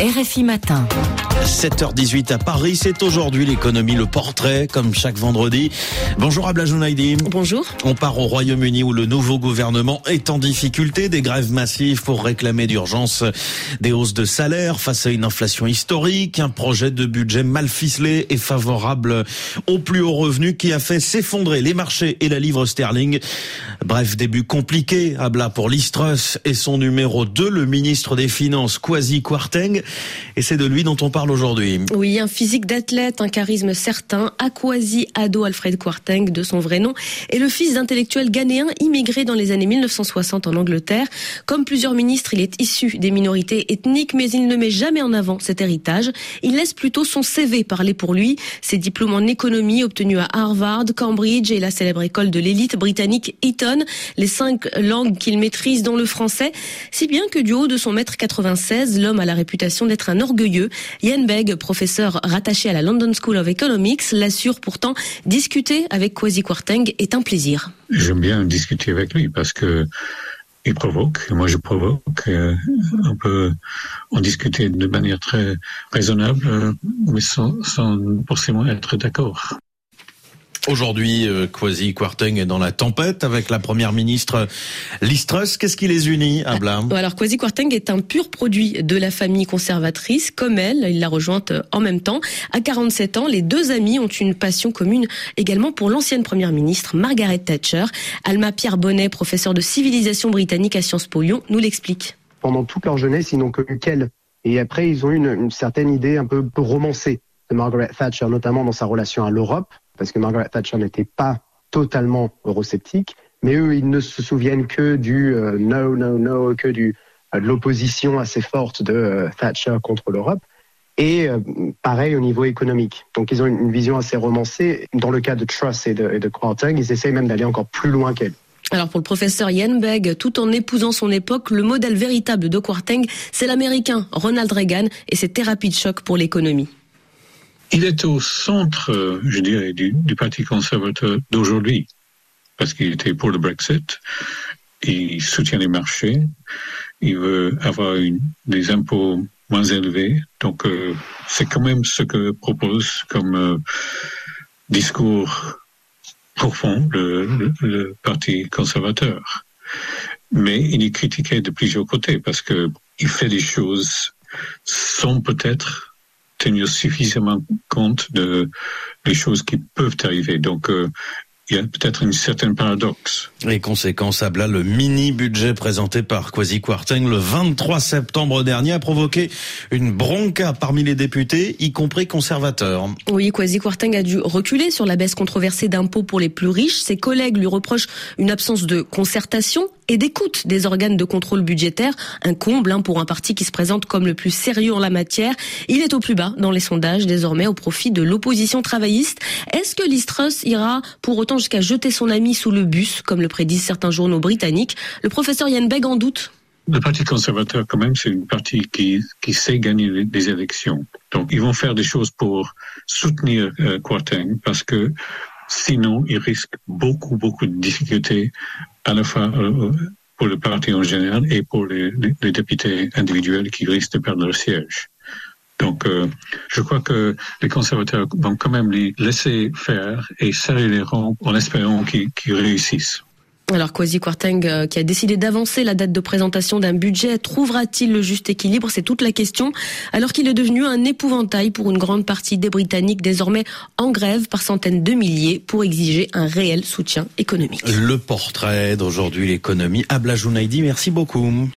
RFI Matin. 7h18 à Paris, c'est aujourd'hui l'économie, le portrait, comme chaque vendredi. Bonjour Abla Jounaidi. Bonjour. On part au Royaume-Uni où le nouveau gouvernement est en difficulté, des grèves massives pour réclamer d'urgence des hausses de salaire face à une inflation historique, un projet de budget mal ficelé et favorable aux plus hauts revenus qui a fait s'effondrer les marchés et la livre sterling. Bref, début compliqué, Abla pour l'Istrus et son numéro 2, le ministre des Finances, Kwasi Kwarteng. Et c'est de lui dont on parle Oui, un physique d'athlète, un charisme certain, Akwasi Ado Alfred Kwarteng de son vrai nom, est le fils d'intellectuels ghanéens immigrés dans les années 1960 en Angleterre. Comme plusieurs ministres, il est issu des minorités ethniques, mais il ne met jamais en avant cet héritage. Il laisse plutôt son CV parler pour lui. Ses diplômes en économie obtenus à Harvard, Cambridge et la célèbre école de l'élite britannique Eton, les cinq langues qu'il maîtrise dont le français, si bien que du haut de son mètre 96, l'homme a la réputation d'être un orgueilleux. Begg, professeur rattaché à la London School of Economics, l'assure pourtant discuter avec Kwasi Kwarteng est un plaisir. J'aime bien discuter avec lui parce que il provoque, moi je provoque. Euh, on peut en discuter de manière très raisonnable, euh, mais sans, sans forcément être d'accord. Aujourd'hui, euh, Kwasi Kwarteng est dans la tempête avec la première ministre Listrus. Qu'est-ce qui les unit, à Blam Alors, Kwasi Kwarteng est un pur produit de la famille conservatrice. Comme elle, il l'a rejointe en même temps. À 47 ans, les deux amis ont une passion commune également pour l'ancienne première ministre Margaret Thatcher. Alma Pierre Bonnet, professeur de civilisation britannique à Sciences Po Lyon, nous l'explique. Pendant toute leur jeunesse, ils n'ont connu qu'elle. Et après, ils ont eu une, une certaine idée un peu romancée de Margaret Thatcher, notamment dans sa relation à l'Europe parce que Margaret Thatcher n'était pas totalement eurosceptique, mais eux, ils ne se souviennent que du euh, no, no, no, que euh, de l'opposition assez forte de euh, Thatcher contre l'Europe. Et pareil au niveau économique. Donc ils ont une, vision assez romancée. Dans le cas de Truss et de, et de Kwarteng, ils essayent même d'aller encore plus loin qu'elle. Alors pour le professeur Ian Begg, tout en épousant son époque, le modèle véritable de Kwarteng, c'est l'américain Ronald Reagan et ses thérapies de choc pour l'économie. Il est au centre, je dirais, du, du Parti conservateur d'aujourd'hui, parce qu'il était pour le Brexit, il soutient les marchés, il veut avoir une, des impôts moins élevés, donc euh, c'est quand même ce que propose comme euh, discours profond le, le, le, Parti conservateur. Mais il est critiqué de plusieurs côtés parce que il fait des choses sans peut-être tenir suffisamment compte de les choses qui peuvent arriver. Donc, euh, il y a peut-être une certaine paradoxe. Les conséquences, Abla, le mini-budget présenté par Kwasi Kwarteng le 23 septembre dernier a provoqué une bronca parmi les députés, y compris conservateurs. Oui, Kwasi Kwarteng a dû reculer sur la baisse controversée d'impôts pour les plus riches. Ses collègues lui reprochent une absence de concertation et d'écoute des organes de contrôle budgétaire, un comble hein, pour un parti qui se présente comme le plus sérieux en la matière. Il est au plus bas dans les sondages désormais au profit de l'opposition travailliste. Est-ce que Listrus ira pour autant jusqu'à jeter son ami sous le bus, comme le prédisent certains journaux britanniques Le professeur Yann Begg en doute le Parti conservateur, quand même, c'est une partie qui, qui sait gagner des élections. Donc, ils vont faire des choses pour soutenir euh, parce que sinon, ils risquent beaucoup, beaucoup de difficultés à la fois euh, pour le parti en général et pour les, les députés individuels qui risquent de perdre leur siège. Donc, euh, je crois que les conservateurs vont quand même les laisser faire et serrer les rangs en espérant qu'ils qu réussissent. Alors Kwasi Kwarteng, euh, qui a décidé d'avancer la date de présentation d'un budget, trouvera-t-il le juste équilibre? C'est toute la question. Alors qu'il est devenu un épouvantail pour une grande partie des Britanniques, désormais en grève par centaines de milliers pour exiger un réel soutien économique. Le portrait d'aujourd'hui, l'économie. Abla Jounaidi, merci beaucoup.